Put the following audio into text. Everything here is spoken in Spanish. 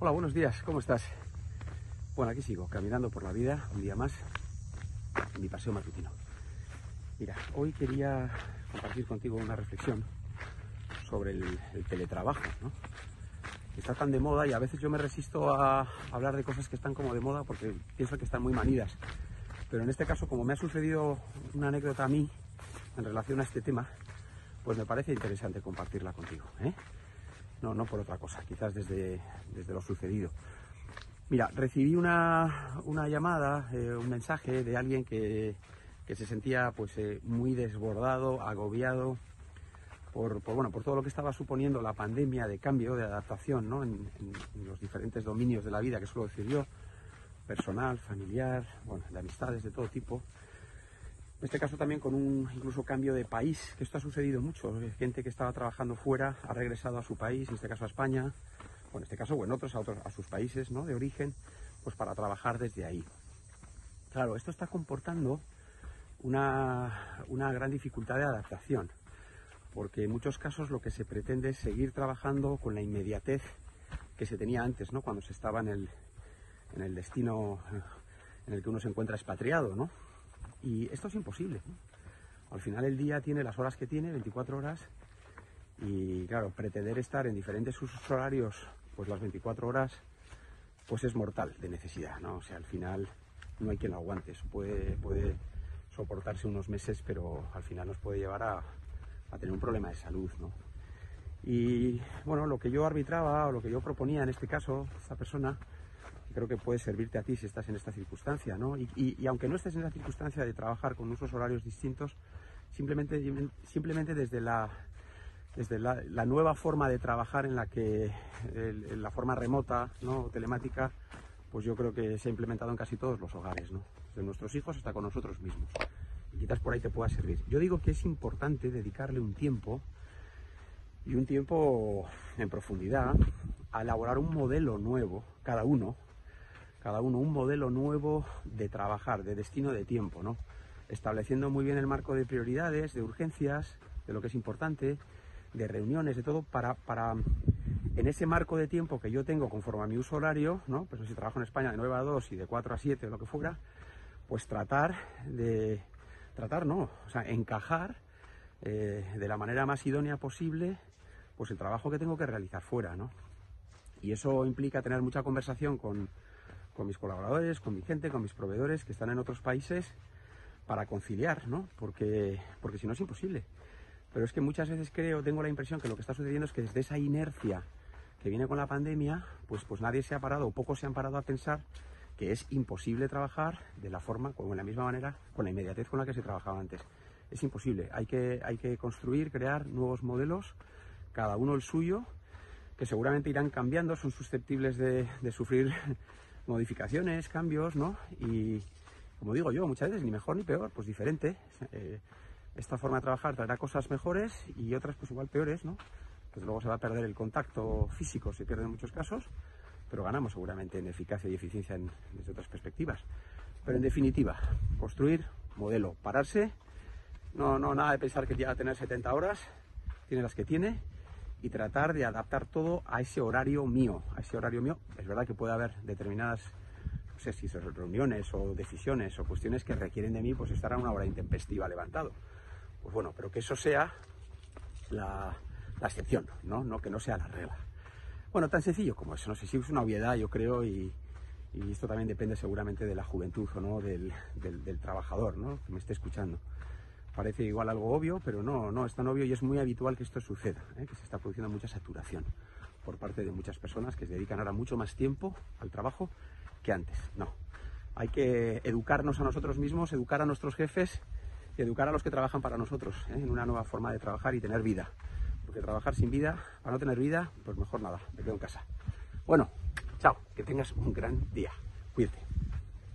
Hola, buenos días, ¿cómo estás? Bueno, aquí sigo, caminando por la vida, un día más, en mi paseo matutino. Mira, hoy quería compartir contigo una reflexión sobre el, el teletrabajo, ¿no? Está tan de moda y a veces yo me resisto a hablar de cosas que están como de moda porque pienso que están muy manidas. Pero en este caso, como me ha sucedido una anécdota a mí en relación a este tema, pues me parece interesante compartirla contigo. ¿eh? No, no por otra cosa, quizás desde, desde lo sucedido. Mira, recibí una, una llamada, eh, un mensaje de alguien que, que se sentía pues eh, muy desbordado, agobiado por, por, bueno, por todo lo que estaba suponiendo la pandemia de cambio, de adaptación ¿no? en, en, en los diferentes dominios de la vida que suelo decir yo, personal, familiar, bueno, de amistades de todo tipo. En este caso también con un incluso cambio de país, que esto ha sucedido mucho. Gente que estaba trabajando fuera ha regresado a su país, en este caso a España, o en este caso o en otros a, otros, a sus países ¿no? de origen, pues para trabajar desde ahí. Claro, esto está comportando una, una gran dificultad de adaptación, porque en muchos casos lo que se pretende es seguir trabajando con la inmediatez que se tenía antes, ¿no? cuando se estaba en el, en el destino en el que uno se encuentra expatriado, ¿no? Y esto es imposible. Al final el día tiene las horas que tiene, 24 horas, y claro, pretender estar en diferentes usos horarios, pues las 24 horas, pues es mortal de necesidad, ¿no? O sea, al final no hay quien lo aguante. Puede, puede soportarse unos meses, pero al final nos puede llevar a, a tener un problema de salud, ¿no? Y bueno, lo que yo arbitraba o lo que yo proponía en este caso, esta persona, creo que puede servirte a ti si estás en esta circunstancia, ¿no? Y, aunque no estés en la circunstancia de trabajar con usos horarios distintos, simplemente, simplemente desde la desde la nueva forma de trabajar en la que el, la forma remota, ¿no? telemática, pues yo creo que se ha implementado en casi todos los hogares, ¿no? desde nuestros hijos hasta con nosotros mismos. Y quizás por ahí te pueda servir. Yo digo que es importante dedicarle un tiempo y un tiempo en profundidad a elaborar un modelo nuevo, cada uno, cada uno un modelo nuevo de trabajar, de destino de tiempo, ¿no? Estableciendo muy bien el marco de prioridades, de urgencias, de lo que es importante, de reuniones, de todo, para, para en ese marco de tiempo que yo tengo conforme a mi uso horario, ¿no? Pues si trabajo en España de 9 a 2 y de 4 a 7 o lo que fuera, pues tratar de, tratar no, o sea, encajar eh, de la manera más idónea posible, pues el trabajo que tengo que realizar fuera, ¿no? Y eso implica tener mucha conversación con, con mis colaboradores, con mi gente, con mis proveedores que están en otros países para conciliar, ¿no? Porque, porque si no es imposible. Pero es que muchas veces creo, tengo la impresión que lo que está sucediendo es que desde esa inercia que viene con la pandemia, pues, pues nadie se ha parado o pocos se han parado a pensar que es imposible trabajar de la forma, o en la misma manera, con la inmediatez con la que se trabajaba antes. Es imposible. Hay que, hay que construir, crear nuevos modelos, cada uno el suyo, que seguramente irán cambiando, son susceptibles de, de sufrir modificaciones, cambios, ¿no? Y como digo yo, muchas veces ni mejor ni peor, pues diferente. Eh, esta forma de trabajar traerá cosas mejores y otras pues igual peores, ¿no? Pues luego se va a perder el contacto físico, se pierde en muchos casos, pero ganamos seguramente en eficacia y eficiencia en, desde otras perspectivas. Pero en definitiva, construir modelo, pararse, no, no nada de pensar que llega a tener 70 horas, tiene las que tiene, y tratar de adaptar todo a ese horario mío, a ese horario mío. Es verdad que puede haber determinadas, no sé si son reuniones o decisiones o cuestiones que requieren de mí, pues estar a una hora intempestiva levantado. Pues bueno, pero que eso sea la, excepción, ¿no? ¿no? Que no sea la regla. Bueno, tan sencillo como eso, no sé si es una obviedad, yo creo, y, esto también depende seguramente de la juventud o no del, del, del trabajador, ¿no? Que me esté escuchando parece igual algo obvio, pero no, no es tan obvio y es muy habitual que esto suceda, ¿eh? que se está produciendo mucha saturación por parte de muchas personas que se dedican ahora mucho más tiempo al trabajo que antes. No, hay que educarnos a nosotros mismos, educar a nuestros jefes y educar a los que trabajan para nosotros ¿eh? en una nueva forma de trabajar y tener vida. Porque trabajar sin vida, para no tener vida, pues mejor nada, me quedo en casa. Bueno, chao, que tengas un gran día. Cuídate.